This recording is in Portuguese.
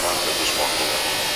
conta dos mortos.